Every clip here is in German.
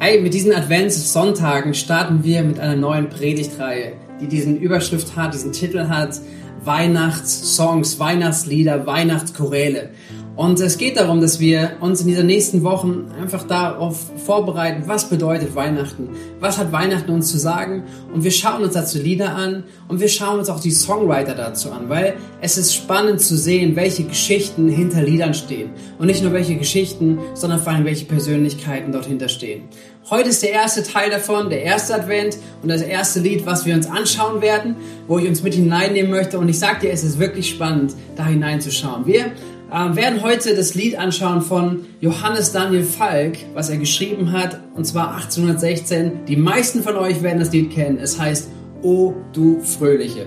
Hey, mit diesen Adventssonntagen starten wir mit einer neuen Predigtreihe, die diesen Überschrift hat, diesen Titel hat, Weihnachtssongs, Weihnachtslieder, Weihnachtschoräle. Und es geht darum, dass wir uns in dieser nächsten Wochen einfach darauf vorbereiten, was bedeutet Weihnachten, was hat Weihnachten uns zu sagen. Und wir schauen uns dazu Lieder an und wir schauen uns auch die Songwriter dazu an, weil es ist spannend zu sehen, welche Geschichten hinter Liedern stehen. Und nicht nur welche Geschichten, sondern vor allem welche Persönlichkeiten dort hinterstehen. Heute ist der erste Teil davon, der erste Advent und das erste Lied, was wir uns anschauen werden, wo ich uns mit hineinnehmen möchte. Und ich sage dir, es ist wirklich spannend, da hineinzuschauen. Wir äh, werden heute das Lied anschauen von Johannes Daniel Falk, was er geschrieben hat, und zwar 1816. Die meisten von euch werden das Lied kennen. Es heißt O du Fröhliche.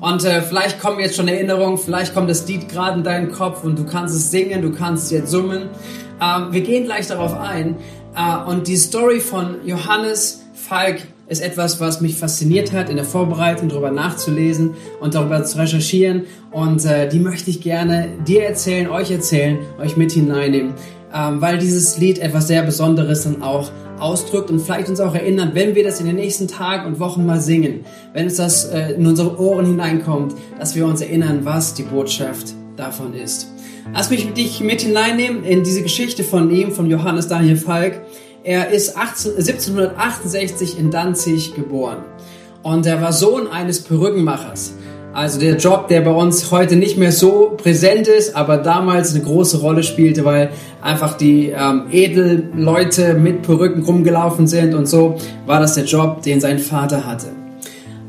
Und äh, vielleicht kommen jetzt schon Erinnerungen, vielleicht kommt das Lied gerade in deinen Kopf und du kannst es singen, du kannst es jetzt summen. Ähm, wir gehen gleich darauf ein. Äh, und die Story von Johannes Falk ist etwas, was mich fasziniert hat in der Vorbereitung, darüber nachzulesen und darüber zu recherchieren. Und äh, die möchte ich gerne dir erzählen, euch erzählen, euch mit hineinnehmen, ähm, weil dieses Lied etwas sehr Besonderes dann auch ausdrückt und vielleicht uns auch erinnert, wenn wir das in den nächsten Tagen und Wochen mal singen, wenn uns das äh, in unsere Ohren hineinkommt, dass wir uns erinnern, was die Botschaft davon ist. Lass mich dich mit hineinnehmen in diese Geschichte von ihm, von Johannes Daniel Falk. Er ist 18, 1768 in Danzig geboren und er war Sohn eines Perückenmachers. Also der Job, der bei uns heute nicht mehr so präsent ist, aber damals eine große Rolle spielte, weil einfach die ähm, Edelleute mit Perücken rumgelaufen sind und so war das der Job, den sein Vater hatte.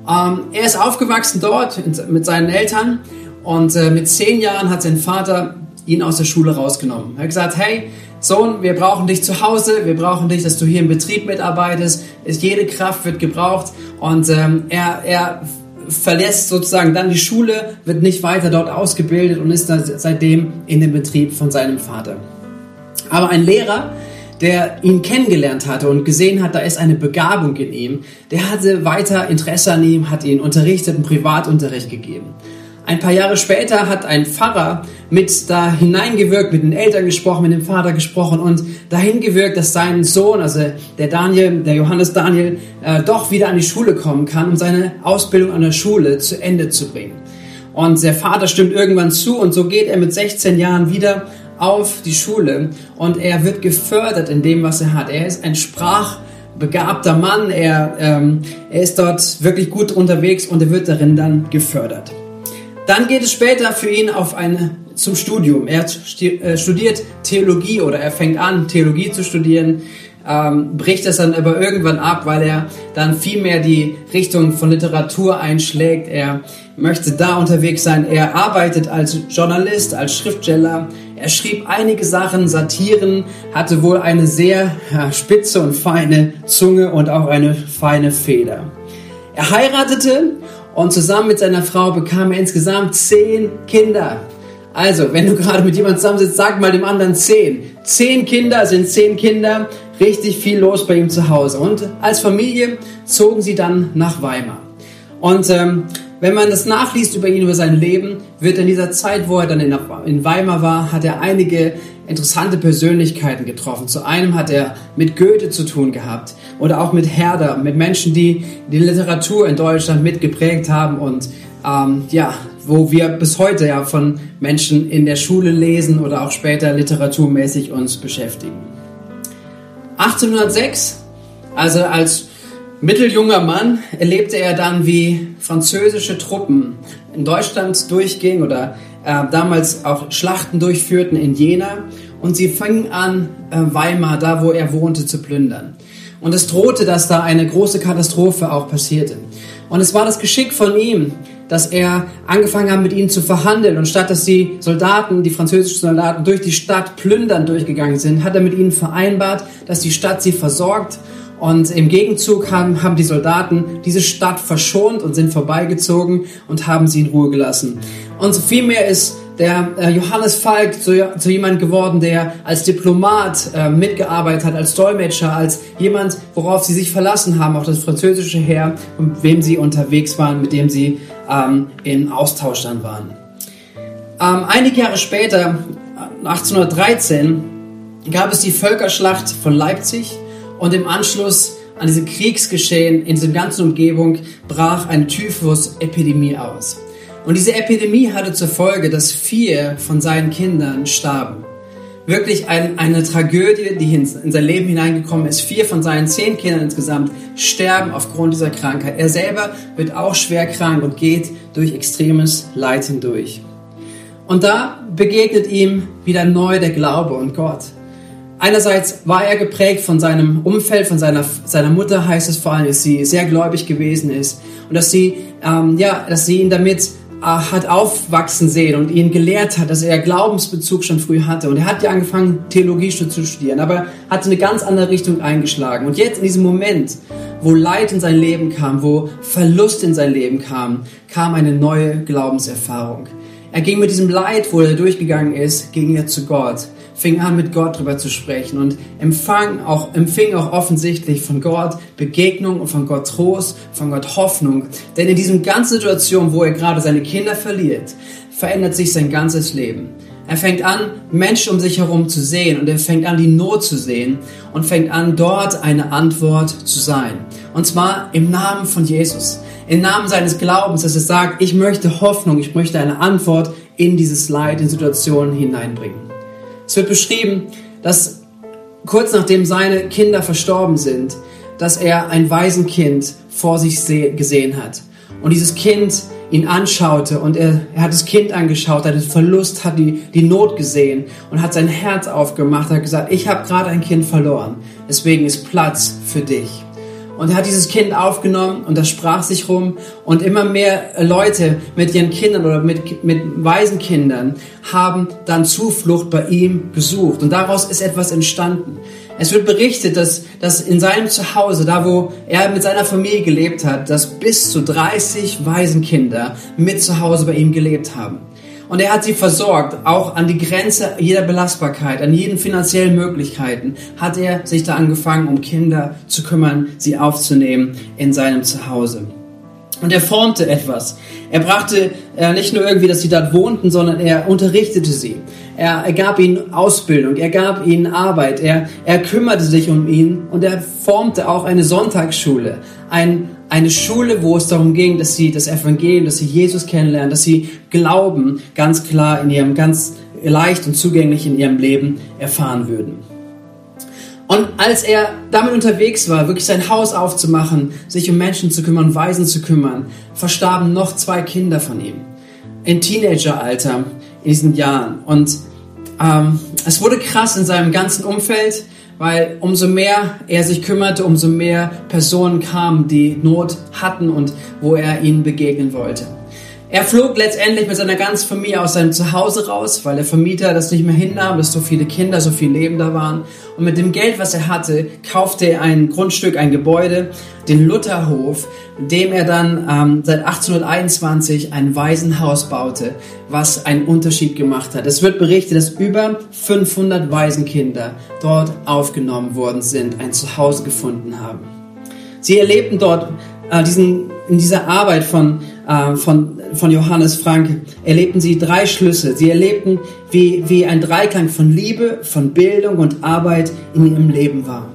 Ähm, er ist aufgewachsen dort mit seinen Eltern und äh, mit zehn Jahren hat sein Vater ihn aus der Schule rausgenommen. Er hat gesagt, hey, Sohn, wir brauchen dich zu Hause, wir brauchen dich, dass du hier im Betrieb mitarbeitest. Jede Kraft wird gebraucht und ähm, er, er verlässt sozusagen dann die Schule, wird nicht weiter dort ausgebildet und ist dann seitdem in dem Betrieb von seinem Vater. Aber ein Lehrer, der ihn kennengelernt hatte und gesehen hat, da ist eine Begabung in ihm, der hatte weiter Interesse an ihm, hat ihn unterrichtet, einen Privatunterricht gegeben. Ein paar Jahre später hat ein Pfarrer mit da hineingewirkt, mit den Eltern gesprochen, mit dem Vater gesprochen und dahin gewirkt, dass sein Sohn, also der Daniel, der Johannes Daniel, äh, doch wieder an die Schule kommen kann, um seine Ausbildung an der Schule zu Ende zu bringen. Und der Vater stimmt irgendwann zu und so geht er mit 16 Jahren wieder auf die Schule und er wird gefördert in dem, was er hat. Er ist ein sprachbegabter Mann, er, ähm, er ist dort wirklich gut unterwegs und er wird darin dann gefördert. Dann geht es später für ihn auf eine, zum Studium. Er äh, studiert Theologie oder er fängt an, Theologie zu studieren, ähm, bricht das dann aber irgendwann ab, weil er dann viel mehr die Richtung von Literatur einschlägt. Er möchte da unterwegs sein. Er arbeitet als Journalist, als Schriftsteller. Er schrieb einige Sachen, Satiren, hatte wohl eine sehr ja, spitze und feine Zunge und auch eine feine Feder. Er heiratete und zusammen mit seiner Frau bekam er insgesamt zehn Kinder. Also, wenn du gerade mit jemandem zusammensitzt, sag mal dem anderen zehn. Zehn Kinder sind zehn Kinder. Richtig viel los bei ihm zu Hause. Und als Familie zogen sie dann nach Weimar. Und ähm, wenn man das nachliest über ihn, über sein Leben, wird in dieser Zeit, wo er dann in, in Weimar war, hat er einige interessante Persönlichkeiten getroffen. Zu einem hat er mit Goethe zu tun gehabt oder auch mit Herder, mit Menschen, die die Literatur in Deutschland mitgeprägt haben und ähm, ja, wo wir bis heute ja von Menschen in der Schule lesen oder auch später literaturmäßig uns beschäftigen. 1806, also als mitteljunger Mann, erlebte er dann, wie französische Truppen in Deutschland durchgingen oder äh, damals auch Schlachten durchführten in Jena und sie fingen an, äh, Weimar, da wo er wohnte, zu plündern. Und es drohte, dass da eine große Katastrophe auch passierte. Und es war das Geschick von ihm, dass er angefangen hat, mit ihnen zu verhandeln. Und statt dass die Soldaten, die französischen Soldaten, durch die Stadt plündern durchgegangen sind, hat er mit ihnen vereinbart, dass die Stadt sie versorgt. Und im Gegenzug haben, haben die Soldaten diese Stadt verschont und sind vorbeigezogen und haben sie in Ruhe gelassen. Und vielmehr ist der äh, Johannes Falk zu, zu jemand geworden, der als Diplomat äh, mitgearbeitet hat, als Dolmetscher, als jemand, worauf sie sich verlassen haben, auch das französische Heer, mit wem sie unterwegs waren, mit dem sie ähm, in Austausch dann waren. Ähm, einige Jahre später, 1813, gab es die Völkerschlacht von Leipzig Und im Anschluss an diese Kriegsgeschehen in dieser ganzen Umgebung brach eine Typhus-Epidemie aus. Und diese Epidemie hatte zur Folge, dass vier von seinen Kindern starben. Wirklich ein, eine Tragödie, die in, in sein Leben hineingekommen ist. Vier von seinen zehn Kindern insgesamt sterben aufgrund dieser Krankheit. Er selber wird auch schwer krank und geht durch extremes Leid hindurch. Und da begegnet ihm wieder neu der Glaube und Gott. Einerseits war er geprägt von seinem Umfeld, von seiner, seiner Mutter heißt es vor allem, dass sie sehr gläubig gewesen ist und dass sie, ähm, ja, dass sie ihn damit äh, hat aufwachsen sehen und ihn gelehrt hat, dass er Glaubensbezug schon früh hatte. Und er hat ja angefangen, Theologie zu studieren, aber hatte eine ganz andere Richtung eingeschlagen. Und jetzt in diesem Moment, wo Leid in sein Leben kam, wo Verlust in sein Leben kam, kam eine neue Glaubenserfahrung. Er ging mit diesem Leid, wo er durchgegangen ist, ging er zu Gott fing an, mit Gott drüber zu sprechen und empfang auch, empfing auch offensichtlich von Gott Begegnung und von Gott Trost, von Gott Hoffnung. Denn in diesem ganzen Situation, wo er gerade seine Kinder verliert, verändert sich sein ganzes Leben. Er fängt an, Menschen um sich herum zu sehen und er fängt an, die Not zu sehen und fängt an, dort eine Antwort zu sein. Und zwar im Namen von Jesus. Im Namen seines Glaubens, dass er sagt, ich möchte Hoffnung, ich möchte eine Antwort in dieses Leid, in Situationen hineinbringen. Es wird beschrieben, dass kurz nachdem seine Kinder verstorben sind, dass er ein Waisenkind vor sich gesehen hat. Und dieses Kind ihn anschaute und er, er hat das Kind angeschaut, hat den Verlust, hat die, die Not gesehen und hat sein Herz aufgemacht, hat gesagt, ich habe gerade ein Kind verloren, deswegen ist Platz für dich. Und er hat dieses Kind aufgenommen und das sprach sich rum. Und immer mehr Leute mit ihren Kindern oder mit, mit Waisenkindern haben dann Zuflucht bei ihm gesucht. Und daraus ist etwas entstanden. Es wird berichtet, dass, dass in seinem Zuhause, da wo er mit seiner Familie gelebt hat, dass bis zu 30 Waisenkinder mit zu Hause bei ihm gelebt haben. Und er hat sie versorgt, auch an die Grenze jeder Belastbarkeit, an jeden finanziellen Möglichkeiten, hat er sich da angefangen, um Kinder zu kümmern, sie aufzunehmen in seinem Zuhause. Und er formte etwas. Er brachte äh, nicht nur irgendwie, dass sie dort wohnten, sondern er unterrichtete sie. Er, er gab ihnen Ausbildung, er gab ihnen Arbeit, er, er kümmerte sich um ihn und er formte auch eine Sonntagsschule, ein, eine Schule, wo es darum ging, dass sie das Evangelium, dass sie Jesus kennenlernen, dass sie Glauben ganz klar in ihrem, ganz leicht und zugänglich in ihrem Leben erfahren würden. Und als er damit unterwegs war, wirklich sein Haus aufzumachen, sich um Menschen zu kümmern, Waisen zu kümmern, verstarben noch zwei Kinder von ihm. In Teenageralter, in diesen Jahren. Und ähm, es wurde krass in seinem ganzen Umfeld weil umso mehr er sich kümmerte, umso mehr Personen kamen, die Not hatten und wo er ihnen begegnen wollte. Er flog letztendlich mit seiner ganzen Familie aus seinem Zuhause raus, weil der Vermieter das nicht mehr hinnahm, dass so viele Kinder, so viel Leben da waren. Und mit dem Geld, was er hatte, kaufte er ein Grundstück, ein Gebäude, den Lutherhof, dem er dann ähm, seit 1821 ein Waisenhaus baute, was einen Unterschied gemacht hat. Es wird berichtet, dass über 500 Waisenkinder dort aufgenommen worden sind, ein Zuhause gefunden haben. Sie erlebten dort äh, diesen, in dieser Arbeit von, äh, von, von Johannes Frank, erlebten sie drei Schlüsse. Sie erlebten, wie, wie ein Dreiklang von Liebe, von Bildung und Arbeit in ihrem Leben war.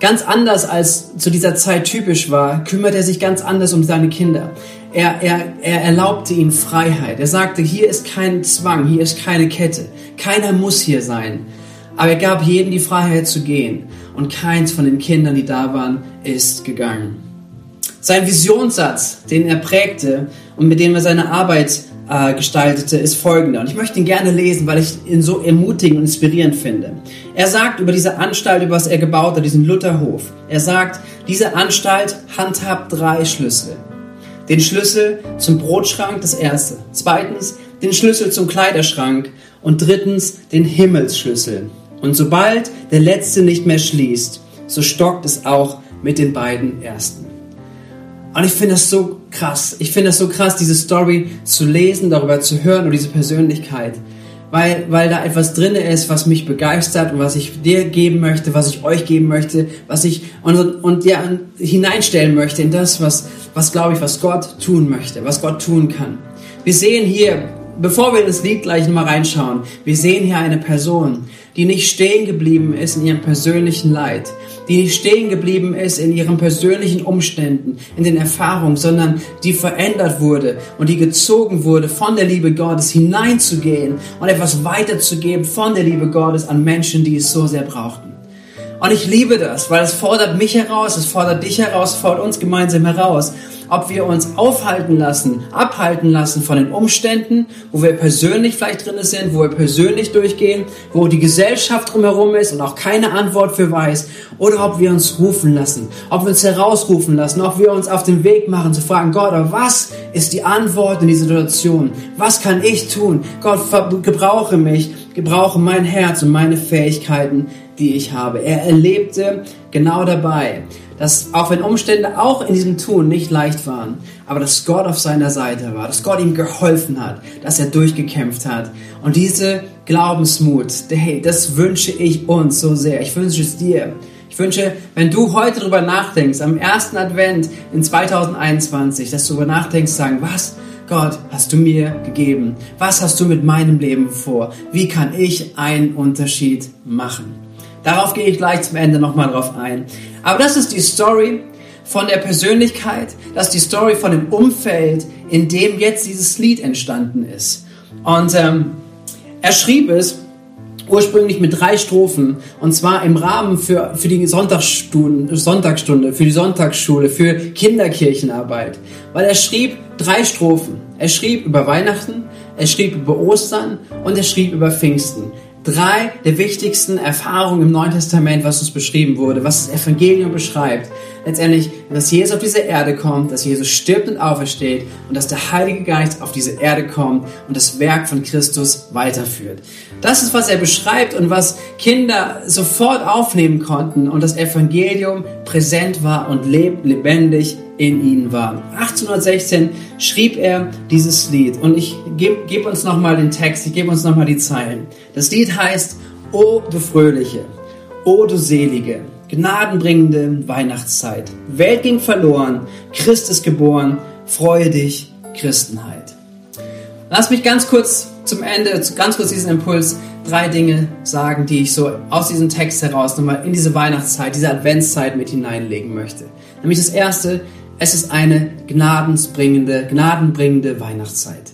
Ganz anders als zu dieser Zeit typisch war, kümmert er sich ganz anders um seine Kinder. Er, er, er erlaubte ihnen Freiheit. Er sagte, hier ist kein Zwang, hier ist keine Kette. Keiner muss hier sein. Aber er gab jedem die Freiheit zu gehen. Und keins von den Kindern, die da waren, ist gegangen. Sein Visionssatz, den er prägte und mit dem er seine Arbeit äh, gestaltete, ist folgender. Und ich möchte ihn gerne lesen, weil ich ihn so ermutigend und inspirierend finde. Er sagt über diese Anstalt, über was er gebaut hat, diesen Lutherhof. Er sagt, diese Anstalt handhabt drei Schlüssel. Den Schlüssel zum Brotschrank, das erste. Zweitens, den Schlüssel zum Kleiderschrank. Und drittens, den Himmelsschlüssel. Und sobald der letzte nicht mehr schließt, so stockt es auch mit den beiden ersten. Und ich finde das so krass. Ich finde das so krass, diese Story zu lesen, darüber zu hören und diese Persönlichkeit. Weil, weil da etwas drin ist, was mich begeistert und was ich dir geben möchte, was ich euch geben möchte, was ich und, und ja, hineinstellen möchte in das, was, was glaube ich, was Gott tun möchte, was Gott tun kann. Wir sehen hier, bevor wir in das Lied gleich mal reinschauen, wir sehen hier eine Person, die nicht stehen geblieben ist in ihrem persönlichen Leid, die nicht stehen geblieben ist in ihren persönlichen Umständen, in den Erfahrungen, sondern die verändert wurde und die gezogen wurde, von der Liebe Gottes hineinzugehen und etwas weiterzugeben von der Liebe Gottes an Menschen, die es so sehr brauchten. Und ich liebe das, weil es fordert mich heraus, es fordert dich heraus, fordert uns gemeinsam heraus ob wir uns aufhalten lassen, abhalten lassen von den Umständen, wo wir persönlich vielleicht drin sind, wo wir persönlich durchgehen, wo die Gesellschaft drumherum ist und auch keine Antwort für weiß, oder ob wir uns rufen lassen, ob wir uns herausrufen lassen, ob wir uns auf den Weg machen zu fragen, Gott, was ist die Antwort in die Situation? Was kann ich tun? Gott, gebrauche mich, gebrauche mein Herz und meine Fähigkeiten, die ich habe. Er erlebte genau dabei, dass auch wenn Umstände auch in diesem Tun nicht leicht waren, aber dass Gott auf seiner Seite war, dass Gott ihm geholfen hat, dass er durchgekämpft hat. Und diese Glaubensmut, hey, das wünsche ich uns so sehr. Ich wünsche es dir. Ich wünsche, wenn du heute darüber nachdenkst, am ersten Advent in 2021, dass du darüber nachdenkst, sagen, was? Gott, hast du mir gegeben? Was hast du mit meinem Leben vor? Wie kann ich einen Unterschied machen? Darauf gehe ich gleich zum Ende nochmal drauf ein. Aber das ist die Story von der Persönlichkeit, das ist die Story von dem Umfeld, in dem jetzt dieses Lied entstanden ist. Und ähm, er schrieb es ursprünglich mit drei Strophen und zwar im Rahmen für, für die Sonntagsstunde, für die Sonntagsschule, für Kinderkirchenarbeit. Weil er schrieb drei Strophen. Er schrieb über Weihnachten, er schrieb über Ostern und er schrieb über Pfingsten drei der wichtigsten Erfahrungen im Neuen Testament, was uns beschrieben wurde, was das Evangelium beschreibt. Letztendlich, dass Jesus auf diese Erde kommt, dass Jesus stirbt und aufersteht und dass der Heilige Geist auf diese Erde kommt und das Werk von Christus weiterführt. Das ist, was er beschreibt und was Kinder sofort aufnehmen konnten und das Evangelium präsent war und lebendig in ihnen war. 1816 schrieb er dieses Lied und ich gebe geb uns nochmal den Text, ich gebe uns nochmal die Zeilen. Das Lied heißt, O du Fröhliche, O du Selige, gnadenbringende Weihnachtszeit. Welt ging verloren, Christ ist geboren, freue dich, Christenheit. Lass mich ganz kurz zum Ende, ganz kurz diesen Impuls, drei Dinge sagen, die ich so aus diesem Text heraus nochmal in diese Weihnachtszeit, diese Adventszeit mit hineinlegen möchte. Nämlich das erste, es ist eine gnadensbringende, gnadenbringende Weihnachtszeit.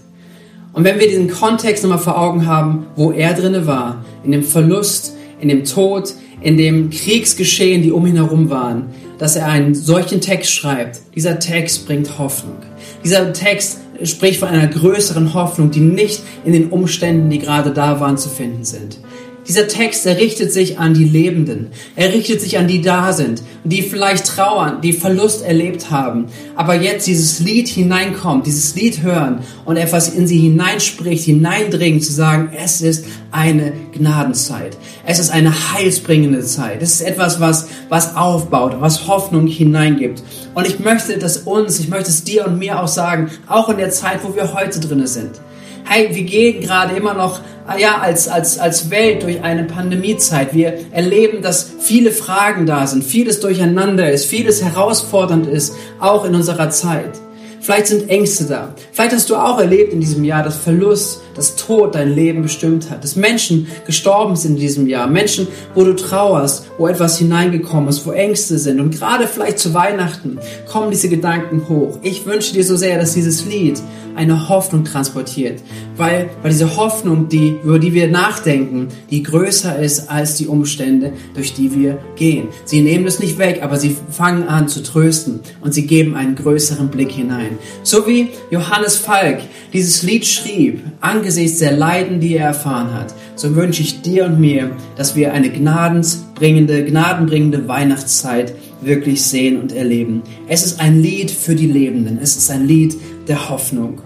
Und wenn wir diesen Kontext nochmal vor Augen haben, wo er drinne war, in dem Verlust, in dem Tod, in dem Kriegsgeschehen, die um ihn herum waren, dass er einen solchen Text schreibt. Dieser Text bringt Hoffnung. Dieser Text spricht von einer größeren Hoffnung, die nicht in den Umständen, die gerade da waren, zu finden sind. Dieser Text, er richtet sich an die Lebenden. Er richtet sich an die da sind, die vielleicht trauern, die Verlust erlebt haben, aber jetzt dieses Lied hineinkommt, dieses Lied hören und etwas in sie hineinspricht, hineindringen, zu sagen, es ist eine Gnadenzeit. Es ist eine heilsbringende Zeit. Es ist etwas, was, was aufbaut, was Hoffnung hineingibt. Und ich möchte das uns, ich möchte es dir und mir auch sagen, auch in der Zeit, wo wir heute drinne sind hey, wir gehen gerade immer noch ah ja, als, als, als Welt durch eine Pandemiezeit. Wir erleben, dass viele Fragen da sind, vieles durcheinander ist, vieles herausfordernd ist, auch in unserer Zeit. Vielleicht sind Ängste da. Vielleicht hast du auch erlebt in diesem Jahr, dass Verlust, dass Tod dein Leben bestimmt hat. Dass Menschen gestorben sind in diesem Jahr. Menschen, wo du trauerst, wo etwas hineingekommen ist, wo Ängste sind. Und gerade vielleicht zu Weihnachten kommen diese Gedanken hoch. Ich wünsche dir so sehr, dass dieses Lied eine Hoffnung transportiert. Weil, weil diese Hoffnung, die, über die wir nachdenken, die größer ist als die Umstände, durch die wir gehen. Sie nehmen es nicht weg, aber sie fangen an zu trösten und sie geben einen größeren Blick hinein. So wie Johannes Falk dieses Lied schrieb, angesichts der Leiden, die er erfahren hat, so wünsche ich dir und mir, dass wir eine gnadensbringende, gnadenbringende Weihnachtszeit wirklich sehen und erleben. Es ist ein Lied für die Lebenden. Es ist ein Lied der Hoffnung.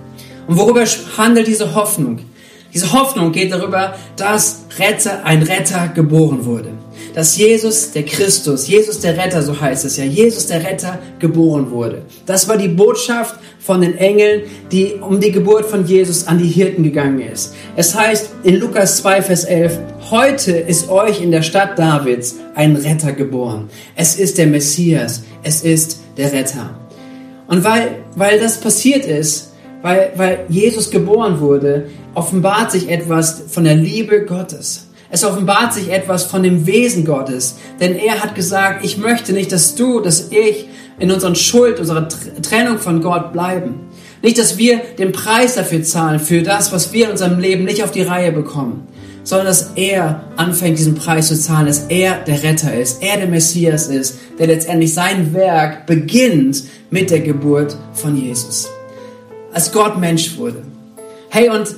Und worüber handelt diese Hoffnung? Diese Hoffnung geht darüber, dass Retter, ein Retter geboren wurde. Dass Jesus, der Christus, Jesus der Retter, so heißt es ja, Jesus der Retter geboren wurde. Das war die Botschaft von den Engeln, die um die Geburt von Jesus an die Hirten gegangen ist. Es heißt in Lukas 2, Vers 11, heute ist euch in der Stadt Davids ein Retter geboren. Es ist der Messias, es ist der Retter. Und weil, weil das passiert ist, weil, weil Jesus geboren wurde, offenbart sich etwas von der Liebe Gottes. Es offenbart sich etwas von dem Wesen Gottes. Denn er hat gesagt, ich möchte nicht, dass du, dass ich in unseren Schuld, unserer Trennung von Gott bleiben. Nicht, dass wir den Preis dafür zahlen, für das, was wir in unserem Leben nicht auf die Reihe bekommen, sondern dass er anfängt, diesen Preis zu zahlen, dass er der Retter ist, er der Messias ist, der letztendlich sein Werk beginnt mit der Geburt von Jesus. Als Gott Mensch wurde. Hey, und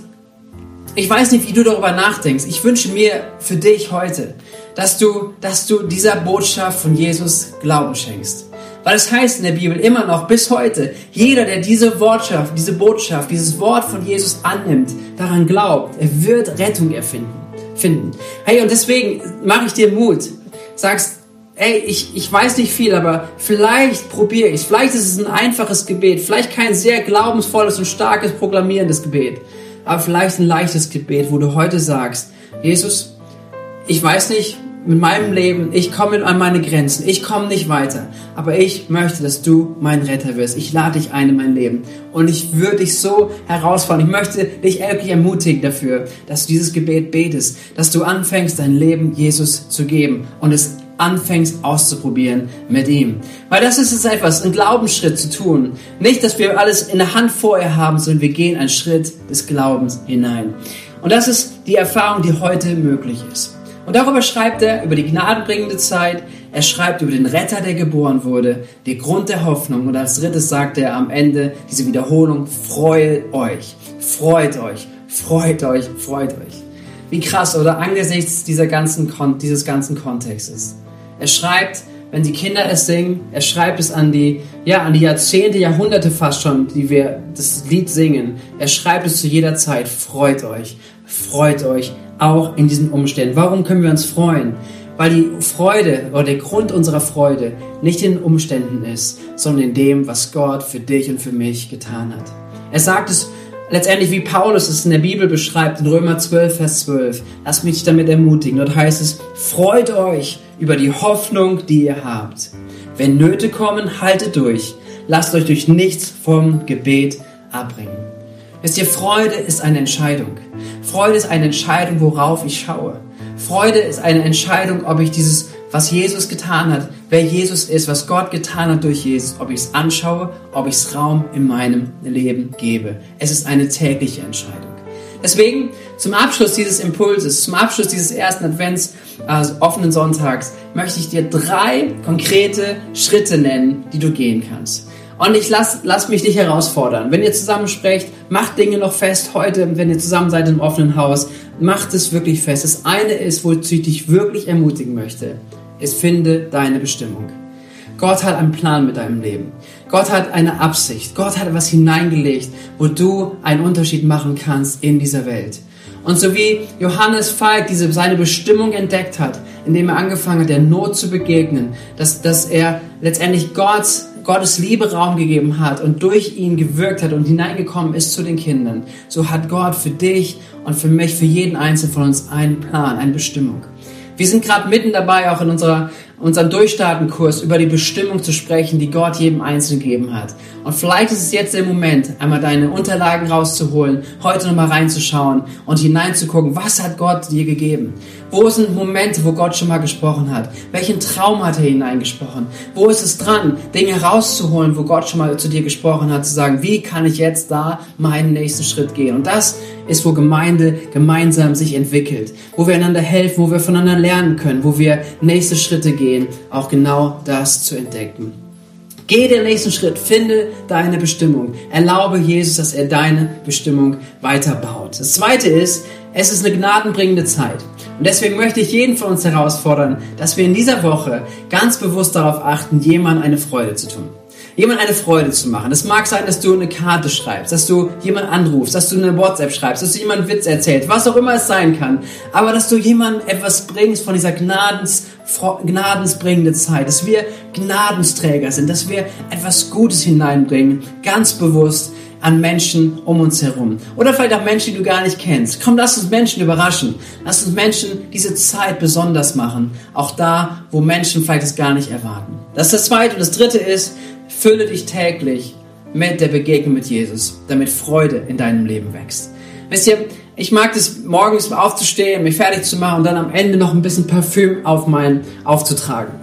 ich weiß nicht, wie du darüber nachdenkst. Ich wünsche mir für dich heute, dass du, dass du dieser Botschaft von Jesus Glauben schenkst. Weil es heißt in der Bibel immer noch bis heute, jeder, der diese Wortschaft, diese Botschaft, dieses Wort von Jesus annimmt, daran glaubt, er wird Rettung erfinden, finden. Hey, und deswegen mache ich dir Mut. Sagst, ey, ich, ich weiß nicht viel, aber vielleicht probiere ich Vielleicht ist es ein einfaches Gebet, vielleicht kein sehr glaubensvolles und starkes proklamierendes Gebet, aber vielleicht ein leichtes Gebet, wo du heute sagst, Jesus, ich weiß nicht, mit meinem Leben, ich komme an meine Grenzen, ich komme nicht weiter, aber ich möchte, dass du mein Retter wirst. Ich lade dich ein in mein Leben. Und ich würde dich so herausfordern. Ich möchte dich wirklich ermutigen dafür, dass du dieses Gebet betest, dass du anfängst, dein Leben Jesus zu geben und es anfängst auszuprobieren mit ihm. Weil das ist es etwas, einen Glaubensschritt zu tun. Nicht, dass wir alles in der Hand vorher haben, sondern wir gehen einen Schritt des Glaubens hinein. Und das ist die Erfahrung, die heute möglich ist. Und darüber schreibt er über die gnadenbringende Zeit. Er schreibt über den Retter, der geboren wurde, den Grund der Hoffnung. Und als drittes sagt er am Ende diese Wiederholung, freut euch, freut euch, freut euch, freut euch. Wie krass, oder? Angesichts dieser ganzen, dieses ganzen Kontextes. Er schreibt, wenn die Kinder es singen, er schreibt es an die, ja, an die Jahrzehnte, Jahrhunderte fast schon, die wir das Lied singen. Er schreibt es zu jeder Zeit, freut euch, freut euch, auch in diesen Umständen. Warum können wir uns freuen? Weil die Freude oder der Grund unserer Freude nicht in den Umständen ist, sondern in dem, was Gott für dich und für mich getan hat. Er sagt es letztendlich, wie Paulus es in der Bibel beschreibt, in Römer 12, Vers 12. Lass mich damit ermutigen. Dort heißt es, freut euch über die Hoffnung, die ihr habt. Wenn Nöte kommen, haltet durch. Lasst euch durch nichts vom Gebet abbringen. Wisst ihr, Freude ist eine Entscheidung. Freude ist eine Entscheidung, worauf ich schaue. Freude ist eine Entscheidung, ob ich dieses, was Jesus getan hat, wer Jesus ist, was Gott getan hat durch Jesus, ob ich es anschaue, ob ich es Raum in meinem Leben gebe. Es ist eine tägliche Entscheidung. Deswegen zum Abschluss dieses Impulses, zum Abschluss dieses ersten Advents, also offenen Sonntags, möchte ich dir drei konkrete Schritte nennen, die du gehen kannst. Und ich lass, lass mich dich herausfordern. Wenn ihr zusammen sprecht, macht Dinge noch fest heute, wenn ihr zusammen seid im offenen Haus. Macht es wirklich fest. Das eine ist, wozu ich dich wirklich ermutigen möchte, ist, finde deine Bestimmung. Gott hat einen Plan mit deinem Leben. Gott hat eine Absicht. Gott hat etwas hineingelegt, wo du einen Unterschied machen kannst in dieser Welt. Und so wie Johannes Falk diese, seine Bestimmung entdeckt hat, indem er angefangen hat, der Not zu begegnen, dass, dass er letztendlich Gottes Gottes Liebe Raum gegeben hat und durch ihn gewirkt hat und hineingekommen ist zu den Kindern, so hat Gott für dich und für mich, für jeden Einzelnen von uns einen Plan, eine Bestimmung. Wir sind gerade mitten dabei, auch in unserer unserem Durchstartenkurs über die Bestimmung zu sprechen, die Gott jedem Einzelnen gegeben hat. Und vielleicht ist es jetzt der Moment, einmal deine Unterlagen rauszuholen, heute nochmal reinzuschauen und hineinzugucken, was hat Gott dir gegeben? Wo sind Momente, wo Gott schon mal gesprochen hat? Welchen Traum hat er hineingesprochen? Wo ist es dran, Dinge rauszuholen, wo Gott schon mal zu dir gesprochen hat, zu sagen, wie kann ich jetzt da meinen nächsten Schritt gehen? Und das ist, wo Gemeinde gemeinsam sich entwickelt, wo wir einander helfen, wo wir voneinander lernen können, wo wir nächste Schritte gehen gehen, auch genau das zu entdecken. Geh den nächsten Schritt, finde deine Bestimmung. Erlaube Jesus, dass er deine Bestimmung weiterbaut. Das zweite ist, es ist eine gnadenbringende Zeit. Und deswegen möchte ich jeden von uns herausfordern, dass wir in dieser Woche ganz bewusst darauf achten, jemandem eine Freude zu tun jemand eine Freude zu machen. Es mag sein, dass du eine Karte schreibst, dass du jemand anrufst, dass du eine WhatsApp schreibst, dass du jemand Witz erzählst, was auch immer es sein kann. Aber dass du jemandem etwas bringst von dieser Gnadens, gnadensbringende Zeit, dass wir Gnadensträger sind, dass wir etwas Gutes hineinbringen, ganz bewusst an Menschen um uns herum. Oder vielleicht auch Menschen, die du gar nicht kennst. Komm, lass uns Menschen überraschen. Lass uns Menschen diese Zeit besonders machen. Auch da, wo Menschen vielleicht es gar nicht erwarten. Das ist das Zweite. Und das Dritte ist, Fülle dich täglich mit der Begegnung mit Jesus, damit Freude in deinem Leben wächst. Wisst ihr, ich mag es morgens aufzustehen, mich fertig zu machen und dann am Ende noch ein bisschen Parfüm auf meinen aufzutragen.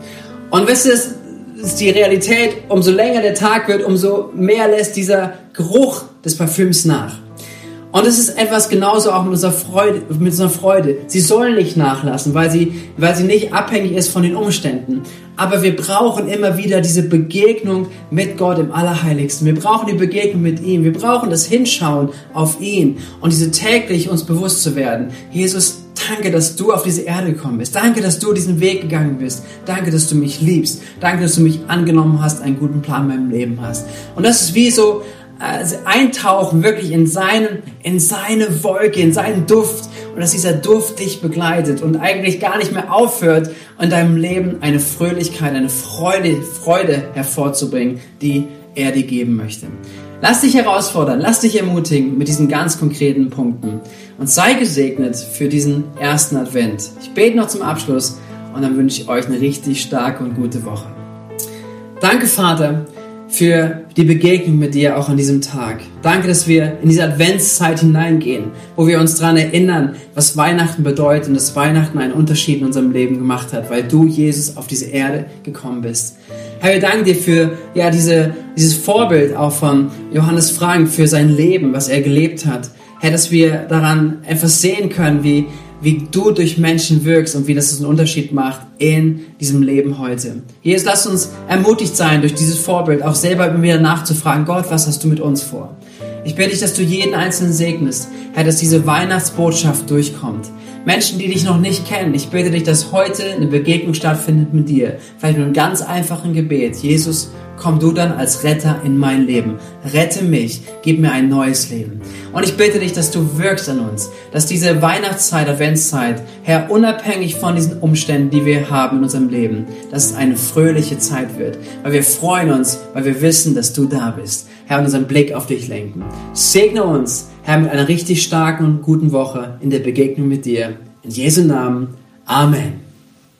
Und wisst ihr, es ist die Realität, umso länger der Tag wird, umso mehr lässt dieser Geruch des Parfüms nach. Und es ist etwas genauso auch mit unserer Freude, mit unserer Freude. Sie soll nicht nachlassen, weil sie, weil sie nicht abhängig ist von den Umständen. Aber wir brauchen immer wieder diese Begegnung mit Gott im Allerheiligsten. Wir brauchen die Begegnung mit ihm. Wir brauchen das Hinschauen auf ihn und diese täglich uns bewusst zu werden. Jesus, danke, dass du auf diese Erde gekommen bist. Danke, dass du diesen Weg gegangen bist. Danke, dass du mich liebst. Danke, dass du mich angenommen hast, einen guten Plan in meinem Leben hast. Und das ist wie so also eintauchen wirklich in seinen, in seine Wolke, in seinen Duft und dass dieser Duft dich begleitet und eigentlich gar nicht mehr aufhört, in deinem Leben eine Fröhlichkeit, eine Freude, Freude hervorzubringen, die er dir geben möchte. Lass dich herausfordern, lass dich ermutigen mit diesen ganz konkreten Punkten und sei gesegnet für diesen ersten Advent. Ich bete noch zum Abschluss und dann wünsche ich euch eine richtig starke und gute Woche. Danke, Vater für die Begegnung mit dir auch an diesem Tag. Danke, dass wir in diese Adventszeit hineingehen, wo wir uns daran erinnern, was Weihnachten bedeutet und dass Weihnachten einen Unterschied in unserem Leben gemacht hat, weil du, Jesus, auf diese Erde gekommen bist. Herr, wir danken dir für ja, diese, dieses Vorbild auch von Johannes Frank, für sein Leben, was er gelebt hat. Herr, dass wir daran etwas sehen können, wie wie du durch Menschen wirkst und wie das einen Unterschied macht in diesem Leben heute. Jesus, lass uns ermutigt sein, durch dieses Vorbild auch selber immer wieder nachzufragen, Gott, was hast du mit uns vor? Ich bitte dich, dass du jeden Einzelnen segnest, Herr, dass diese Weihnachtsbotschaft durchkommt. Menschen, die dich noch nicht kennen, ich bitte dich, dass heute eine Begegnung stattfindet mit dir. Vielleicht nur ein ganz einfachen Gebet. Jesus, komm du dann als Retter in mein Leben. Rette mich, gib mir ein neues Leben. Und ich bitte dich, dass du wirkst an uns, dass diese Weihnachtszeit, Adventszeit, Herr, unabhängig von diesen Umständen, die wir haben in unserem Leben, dass es eine fröhliche Zeit wird, weil wir freuen uns, weil wir wissen, dass du da bist. Herr, und unseren Blick auf dich lenken. Segne uns, Herr, mit einer richtig starken und guten Woche in der Begegnung mit dir. In Jesu Namen. Amen.